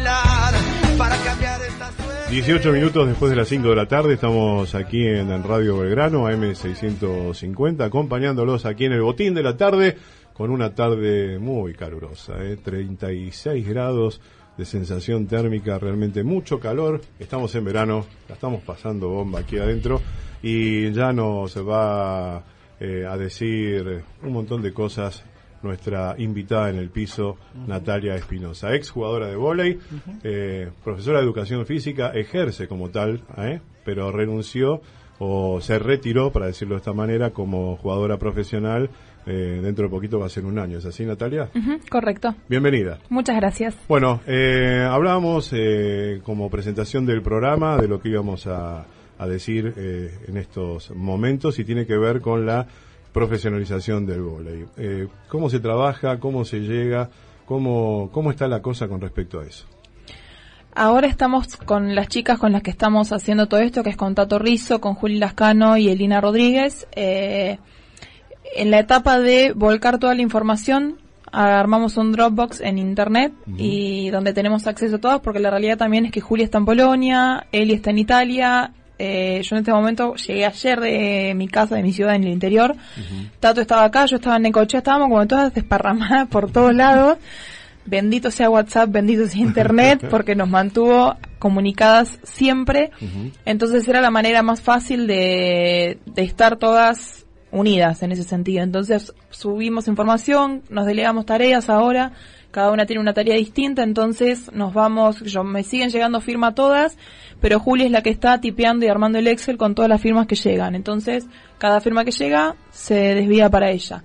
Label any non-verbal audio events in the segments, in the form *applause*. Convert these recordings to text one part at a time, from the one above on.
cbp.gov/careers. 18 minutos después de las 5 de la tarde, estamos aquí en Radio Belgrano, AM650, acompañándolos aquí en el botín de la tarde, con una tarde muy calurosa, ¿eh? 36 grados de sensación térmica, realmente mucho calor, estamos en verano, la estamos pasando bomba aquí adentro y ya nos va eh, a decir un montón de cosas nuestra invitada en el piso, Natalia Espinosa, ex jugadora de vóley, eh, profesora de educación física, ejerce como tal, ¿eh? pero renunció o se retiró, para decirlo de esta manera, como jugadora profesional. Eh, dentro de poquito va a ser un año, ¿es así, Natalia? correcto. Bienvenida. Muchas gracias. Bueno, hablábamos como presentación del programa de lo que íbamos a, a decir en estos momentos y tiene que ver con la profesionalización del vóley. Eh, ¿Cómo se trabaja? ¿Cómo se llega? ¿Cómo, ¿Cómo está la cosa con respecto a eso? Ahora estamos con las chicas con las que estamos haciendo todo esto, que es con Tato Rizzo, con Juli Lascano y Elina Rodríguez. Eh, en la etapa de volcar toda la información, armamos un Dropbox en internet y donde tenemos acceso a todos, porque la realidad también es que Juli está en Polonia, Eli está en Italia, eh, yo en este momento llegué ayer de mi casa, de mi ciudad en el interior. Tato estaba acá, yo estaba en Necochea, estábamos como todas desparramadas por todos lados. Bendito sea WhatsApp, bendito sea Internet, *laughs* porque nos mantuvo comunicadas siempre. Entonces era la manera más fácil de, de estar todas unidas en ese sentido. Entonces subimos información, nos delegamos tareas ahora, cada una tiene una tarea distinta, entonces nos vamos, yo me siguen llegando firma todas, pero Julia es la que está tipeando y armando el Excel con todas las firmas que llegan. Entonces, cada firma que llega se desvía para ella.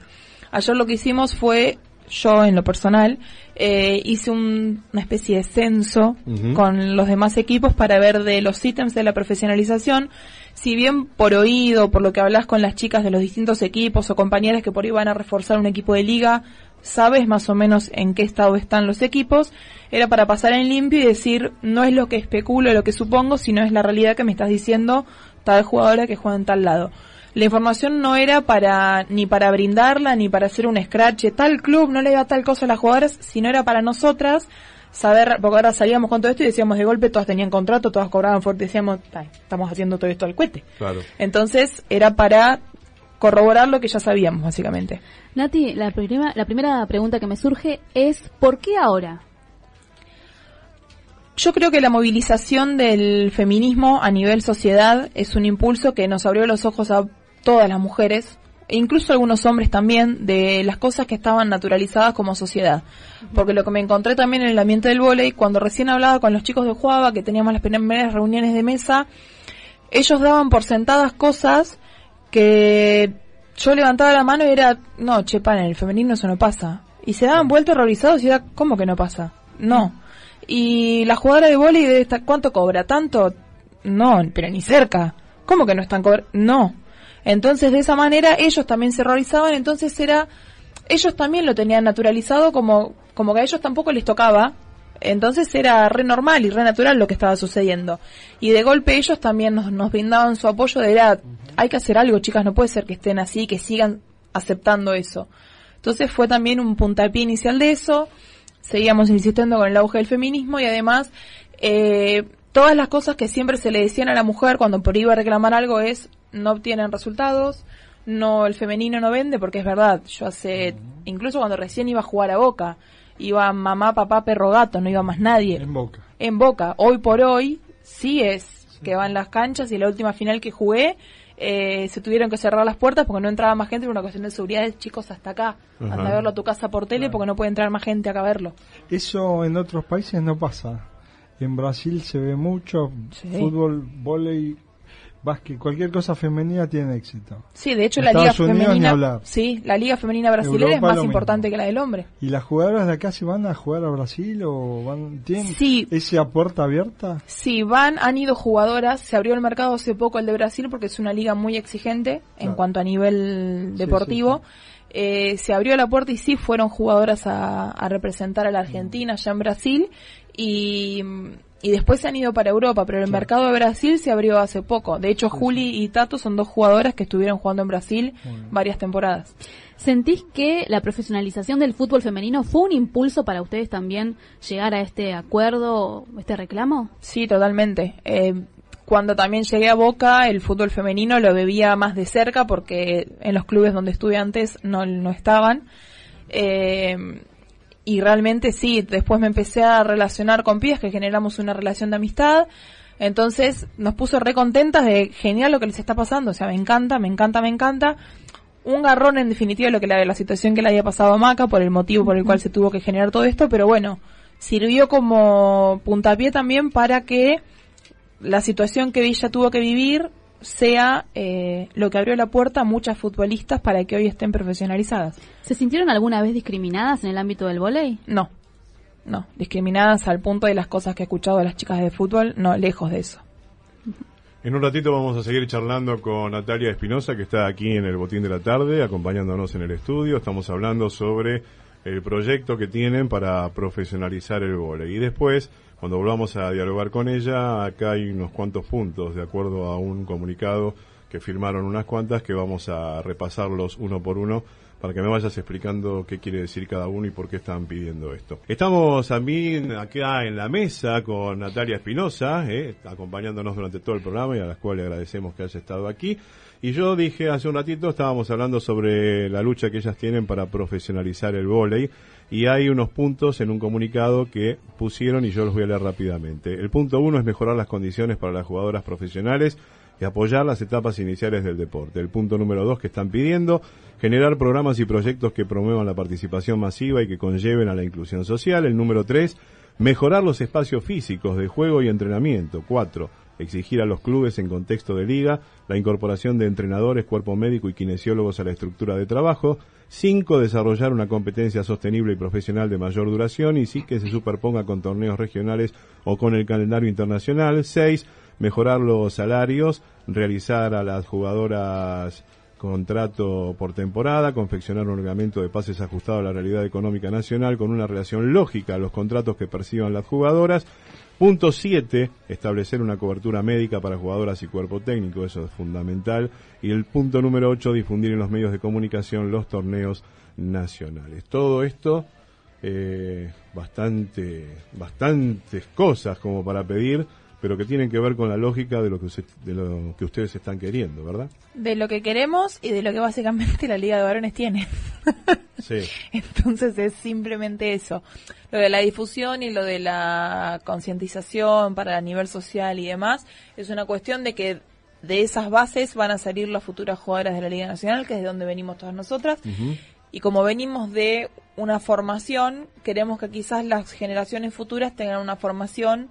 Ayer lo que hicimos fue, yo en lo personal, eh, hice una especie de censo con los demás equipos para ver de los ítems de la profesionalización, si bien por oído, por lo que hablas con las chicas de los distintos equipos o compañeras que por ahí van a reforzar un equipo de liga, sabes más o menos en qué estado están los equipos, era para pasar en limpio y decir, no es lo que especulo, lo que supongo, sino es la realidad que me estás diciendo tal jugadora que juega en tal lado. La información no era para ni para brindarla ni para hacer un scratch, tal club no le da tal cosa a las jugadoras, sino era para nosotras saber, porque ahora salíamos con todo esto y decíamos de golpe, todas tenían contrato, todas cobraban fuerte, decíamos, estamos haciendo todo esto al cohete. Claro. Entonces era para corroborar lo que ya sabíamos, básicamente. Nati, la, primera, la primera pregunta que me surge es, ¿por qué ahora? Yo creo que la movilización del feminismo a nivel sociedad es un impulso que nos abrió los ojos a todas las mujeres, e incluso algunos hombres también, de las cosas que estaban naturalizadas como sociedad. Porque lo que me encontré también en el ambiente del vóley, cuando recién hablaba con los chicos de Juava, que teníamos las primeras reuniones de mesa, ellos daban por sentadas cosas que yo levantaba la mano y era, no, che, en el femenino eso no pasa. Y se daban vueltas horrorizados y era, ¿cómo que no pasa? No. Y la jugadora de vóley, ¿cuánto cobra? ¿Tanto? No, pero ni cerca. ¿Cómo que no están cobrando? No. Entonces, de esa manera, ellos también se horrorizaban, entonces era, ellos también lo tenían naturalizado como, como que a ellos tampoco les tocaba, entonces era re normal y re natural lo que estaba sucediendo. Y de golpe ellos también nos, nos brindaban su apoyo de era, hay que hacer algo, chicas, no puede ser que estén así, que sigan aceptando eso. Entonces fue también un puntapié inicial de eso, seguíamos insistiendo con el auge del feminismo y además eh, todas las cosas que siempre se le decían a la mujer cuando por iba a reclamar algo es no obtienen resultados, no el femenino no vende porque es verdad, yo hace incluso cuando recién iba a jugar a Boca, iba mamá, papá, perro, gato, no iba más nadie. En Boca. En Boca. Hoy por hoy sí es que van las canchas y la última final que jugué eh, se tuvieron que cerrar las puertas porque no entraba más gente por una cuestión de seguridad de chicos hasta acá. Anda a verlo a tu casa por tele porque no puede entrar más gente acá a verlo. Eso en otros países no pasa. En Brasil se ve mucho fútbol, volei, básquet, cualquier cosa femenina tiene éxito. Sí, de hecho la liga Unidos, femenina, sí, la liga femenina brasileña es más importante que la del hombre. ¿Y las jugadoras de acá se van a jugar a Brasil o van tienen Sí. esa puerta abierta? Sí, van, han ido jugadoras, se abrió el mercado hace poco el de Brasil porque es una liga muy exigente en cuanto a nivel Sí, deportivo. sí, Eh, se abrió la puerta y sí fueron jugadoras a, a representar a la Argentina allá en Brasil y, y después se han ido para Europa, pero el mercado de Brasil se abrió hace poco. De hecho, Juli y Tato son dos jugadoras que estuvieron jugando en Brasil varias temporadas. ¿Sentís que la profesionalización del fútbol femenino fue un impulso para ustedes también llegar a este acuerdo, este reclamo? Sí, totalmente. Eh, cuando también llegué a Boca, el fútbol femenino lo bebía más de cerca porque en los clubes donde estuve antes no, no estaban. Eh, y realmente sí, después me empecé a relacionar con pibes que generamos una relación de amistad. Entonces nos puso re contentas de genial lo que les está pasando. O sea, me encanta, me encanta, me encanta. Un garrón en definitiva lo que la, la situación que le había pasado a Maca por el motivo por el cual se tuvo que generar todo esto. Pero bueno, sirvió como puntapié también para que la situación que ella tuvo que vivir sea eh, lo que abrió la puerta a muchas futbolistas para que hoy estén profesionalizadas. ¿Se sintieron alguna vez discriminadas en el ámbito del vóley? No, no, discriminadas al punto de las cosas que he escuchado de las chicas de fútbol, no, lejos de eso. En un ratito vamos a seguir charlando con Natalia Espinosa, que está aquí en el Botín de la Tarde, acompañándonos en el estudio. Estamos hablando sobre el proyecto que tienen para profesionalizar el vóley. Y después, cuando volvamos a dialogar con ella, acá hay unos cuantos puntos, de acuerdo a un comunicado que firmaron unas cuantas, que vamos a repasarlos uno por uno para que me vayas explicando qué quiere decir cada uno y por qué están pidiendo esto. Estamos también acá en la mesa con Natalia Espinosa, eh, acompañándonos durante todo el programa y a las cuales le agradecemos que haya estado aquí. Y yo dije hace un ratito, estábamos hablando sobre la lucha que ellas tienen para profesionalizar el vóley y hay unos puntos en un comunicado que pusieron y yo los voy a leer rápidamente. El punto uno es mejorar las condiciones para las jugadoras profesionales y apoyar las etapas iniciales del deporte. El punto número dos que están pidiendo, generar programas y proyectos que promuevan la participación masiva y que conlleven a la inclusión social. El número tres, mejorar los espacios físicos de juego y entrenamiento. Cuatro, exigir a los clubes en contexto de liga la incorporación de entrenadores, cuerpo médico y kinesiólogos a la estructura de trabajo. Cinco, desarrollar una competencia sostenible y profesional de mayor duración y sí que se superponga con torneos regionales o con el calendario internacional. Seis, mejorar los salarios, realizar a las jugadoras contrato por temporada, confeccionar un reglamento de pases ajustado a la realidad económica nacional con una relación lógica a los contratos que perciban las jugadoras. Punto 7, establecer una cobertura médica para jugadoras y cuerpo técnico, eso es fundamental. Y el punto número 8, difundir en los medios de comunicación los torneos nacionales. Todo esto, eh, bastante, bastantes cosas como para pedir, pero que tienen que ver con la lógica de lo que, de lo que ustedes están queriendo, ¿verdad? De lo que queremos y de lo que básicamente la Liga de Varones tiene. *laughs* Sí. Entonces es simplemente eso. Lo de la difusión y lo de la concientización para el nivel social y demás es una cuestión de que de esas bases van a salir las futuras jugadoras de la Liga Nacional, que es de donde venimos todas nosotras. Y como venimos de una formación, queremos que quizás las generaciones futuras tengan una formación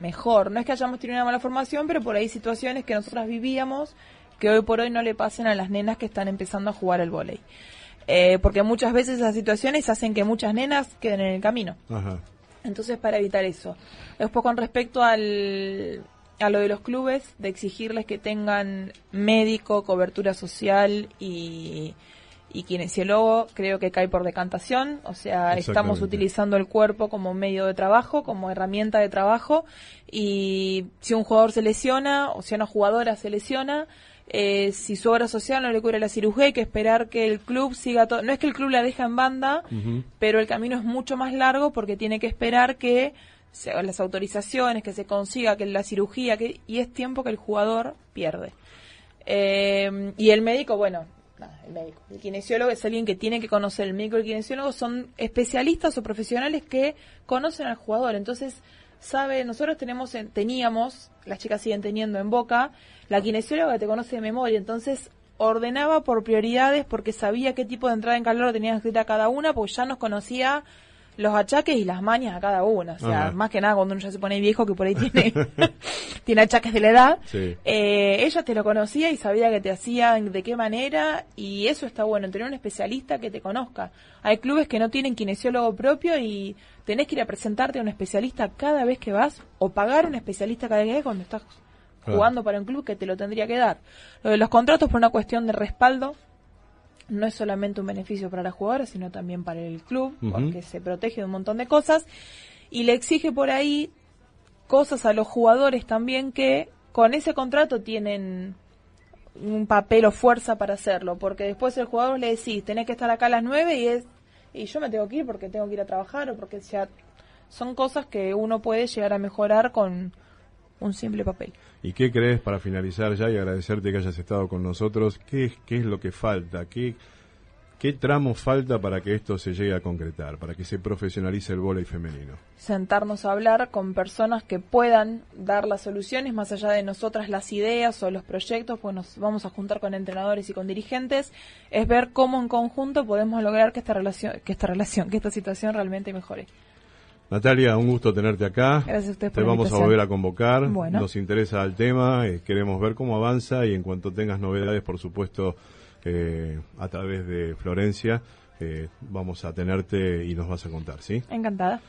mejor. No es que hayamos tenido una mala formación, pero por ahí situaciones que nosotras vivíamos que hoy por hoy no le pasen a las nenas que están empezando a jugar el vóley. Eh, porque muchas veces esas situaciones hacen que muchas nenas queden en el camino. Ajá. Entonces, para evitar eso. Después, con respecto al, a lo de los clubes, de exigirles que tengan médico, cobertura social y, y kinesiólogo, creo que cae por decantación. O sea, estamos utilizando el cuerpo como medio de trabajo, como herramienta de trabajo. Y si un jugador se lesiona, o si una jugadora se lesiona, eh, si su obra social no le cubre la cirugía, hay que esperar que el club siga todo. No es que el club la deja en banda, pero el camino es mucho más largo porque tiene que esperar que se las autorizaciones, que se consiga que la cirugía, que, y es tiempo que el jugador pierde. Eh, y el médico, bueno, el médico. El kinesiólogo es alguien que tiene que conocer. El médico y el kinesiólogo son especialistas o profesionales que conocen al jugador. Entonces, sabe, nosotros tenemos, en- teníamos, las chicas siguen teniendo en boca, la kinesióloga que te conoce de memoria. Entonces, ordenaba por prioridades porque sabía qué tipo de entrada en calor tenían escrita cada una, porque ya nos conocía los achaques y las mañas a cada una. O sea, Ajá. más que nada cuando uno ya se pone viejo que por ahí tiene *laughs* tiene achaques de la edad, Sí. eh, ella te lo conocía y sabía que te hacían de qué manera y eso está bueno, tener un especialista que te conozca. Hay clubes que no tienen kinesiólogo propio y tenés que ir a presentarte a un especialista cada vez que vas o pagar un especialista cada vez cuando estás jugando para un club que te lo tendría que dar. Lo de los contratos por una cuestión de respaldo no es solamente un beneficio para la jugadora, sino también para el club, porque se protege de un montón de cosas y le exige por ahí cosas a los jugadores también que con ese contrato tienen un papel o fuerza para hacerlo, porque después el jugador le decís, tenés que estar acá a las 9 y es y yo me tengo que ir porque tengo que ir a trabajar o porque sea son cosas que uno puede llegar a mejorar con un simple papel. ¿Y qué crees para finalizar ya y agradecerte que hayas estado con nosotros? ¿Qué, qué es lo que falta? ¿Qué, ¿Qué tramo falta para que esto se llegue a concretar, para que se profesionalice el vóley femenino? sentarnos a hablar con personas que puedan dar las soluciones más allá de nosotras las ideas o los proyectos, pues nos vamos a juntar con entrenadores y con dirigentes, es ver cómo en conjunto podemos lograr que esta relación, que esta relación, que esta situación realmente mejore. Natalia, un gusto tenerte acá. Gracias a ustedes Te por la vamos a volver a convocar. Bueno. Nos interesa el tema, eh, queremos ver cómo avanza y en cuanto tengas novedades, por supuesto, eh, a través de Florencia, eh, vamos a tenerte y nos vas a contar, ¿sí? Encantada.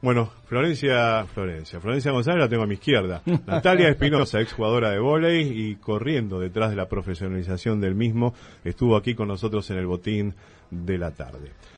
Bueno, Florencia, Florencia, Florencia González la tengo a mi izquierda. Natalia Espinosa, exjugadora de vóley y corriendo detrás de la profesionalización del mismo, estuvo aquí con nosotros en el botín de la tarde.